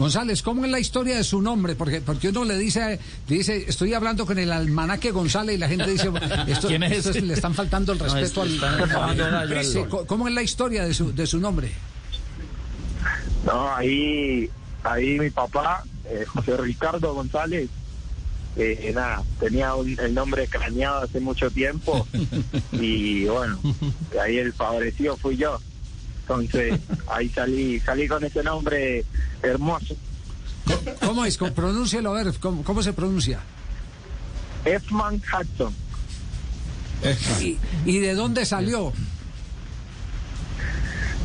González, ¿cómo es la historia de su nombre? Porque, porque uno le dice, dice, estoy hablando con el almanaque González y la gente dice, esto, ¿Quién es esto le están faltando el respeto es- al... al- Sí, ¿Cómo es la historia de su, de su nombre? No, ahí, ahí mi papá, eh, José Ricardo González, eh, nada, tenía un- el nombre craneado hace mucho tiempo y bueno, ahí el favorecido fui yo. Entonces ahí salí, salí con ese nombre hermoso. ¿Cómo es? ¿Cómo- Pronúncialo, a ver, ¿cómo, cómo se pronuncia? Efman Hudson. ¿Y, y de dónde salió?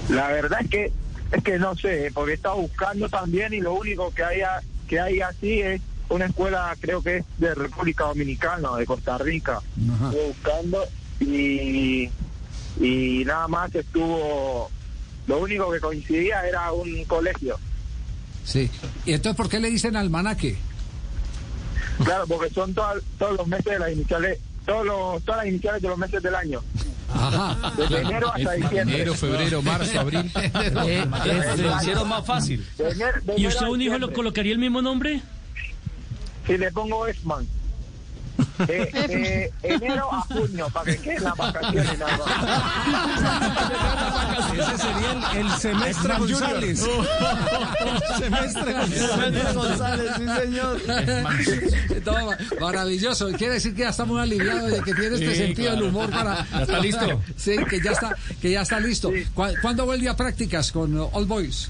La verdad es que es que no sé, porque estaba buscando también y lo único que hay que hay así es una escuela, creo que es de República Dominicana de Costa Rica. Ajá. Estuve buscando y y nada más estuvo lo único que coincidía era un colegio. Sí. ¿Y entonces por qué le dicen almanaque? Claro, porque son todas- todos los meses de las iniciales, todos los, todas las iniciales de los meses del año, Ajá. desde enero hasta diciembre. Enero, febrero, marzo, abril. Eh, eh, lo hicieron más fácil. De enero- de ¿Y usted a un hijo lo colocaría el mismo nombre? Si le pongo Esman. De, de enero a junio, para que queden las vacaciones nada más. Ese sería el, el semestre González. semestre González. González, sí, señor. Maravilloso. Quiere decir que ya está muy aliviado de que tiene este Sí, sentido del claro. humor para. ¿Ya está listo? Sí, que ya está, que ya está listo. ¿Cu- ¿Cuándo vuelve a prácticas con All Boys?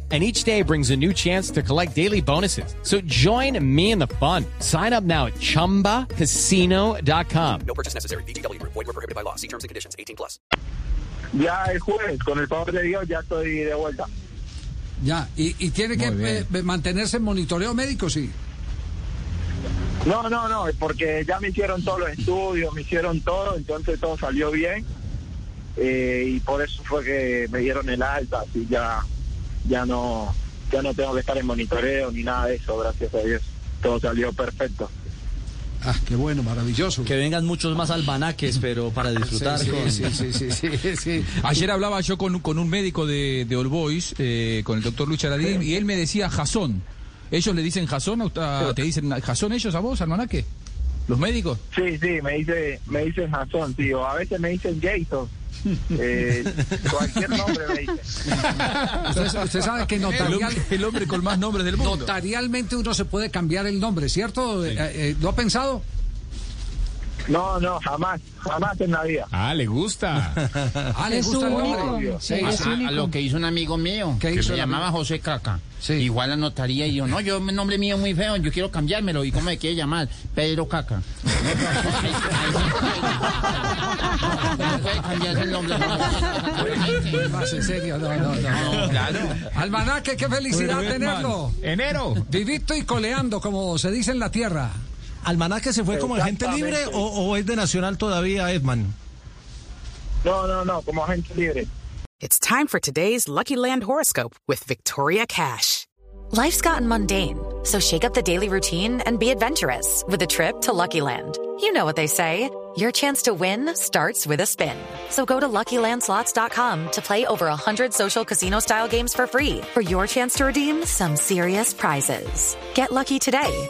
And each day brings a new chance to collect daily bonuses. So join me in the fun. Sign up now at chumbacasino.com. No purchase necessary. VGW Group. Void were prohibited by law. See terms and conditions. 18 plus. Ya el jueves, con el favor de Dios, ya estoy de vuelta. Ya. ¿Y, y tiene que bien. eh, mantenerse en monitoreo médico? Sí. No, no, no, es porque ya me hicieron todos los estudios, me hicieron todo, entonces todo salió bien. eh, y por eso fue que me dieron el alta, así ya, ya no, ya no tengo que estar en monitoreo ni nada de eso, gracias a Dios. Todo salió perfecto. Ah, qué bueno, maravilloso. Que vengan muchos más almanaques, pero para disfrutar Sí, con... sí, sí, sí, sí, sí, sí. Ayer hablaba yo con, un- con un médico de, de All Boys, eh, con el doctor Lucha Aradín, y él me decía Jasón. ¿Ellos le dicen Jasón? ¿Te dicen Jasón ellos a vos, almanaque? ¿Los médicos? Sí, sí, me dice, me dicen Jason, tío, a veces me dicen Jason. Eh, cualquier nombre me. Usted, usted sabe que El notarial, hombre, el hombre con más nombres del mundo. notarialmente uno se puede cambiar el nombre, ¿cierto? Eh, eh, ¿Lo ha pensado? No, no, jamás, jamás en la vida. Ah, le gusta. Ah, ¿le gusta el nombre? Sí, Sí, a, sí. a- a lo que hizo un amigo mío, ¿Qué que se llamaba amigo? José Caca. Sí. Igual la notaría y yo, no, yo, mi nombre mío es muy feo, yo quiero cambiármelo. ¿Y cómo me quiere llamar? Pedro Caca. No puede cambiarse el nombre. no. Más en serio, no, no, no. Claro. Almanaque, qué felicidad tenerlo. Enero. Vivito y coleando, como se dice en la tierra. ¿Almanaque se fue como agente libre o, o es de Nacional todavía, Edman? No, no, no, como agente libre. It's time for today's Lucky Land horoscope with Victoria Cash. Life's gotten mundane, so shake up the daily routine and be adventurous with a trip to Lucky Land. You know what they say your chance to win starts with a spin. So go to luckylandslots.com to play over 100 social casino style games for free for your chance to redeem some serious prizes. Get lucky today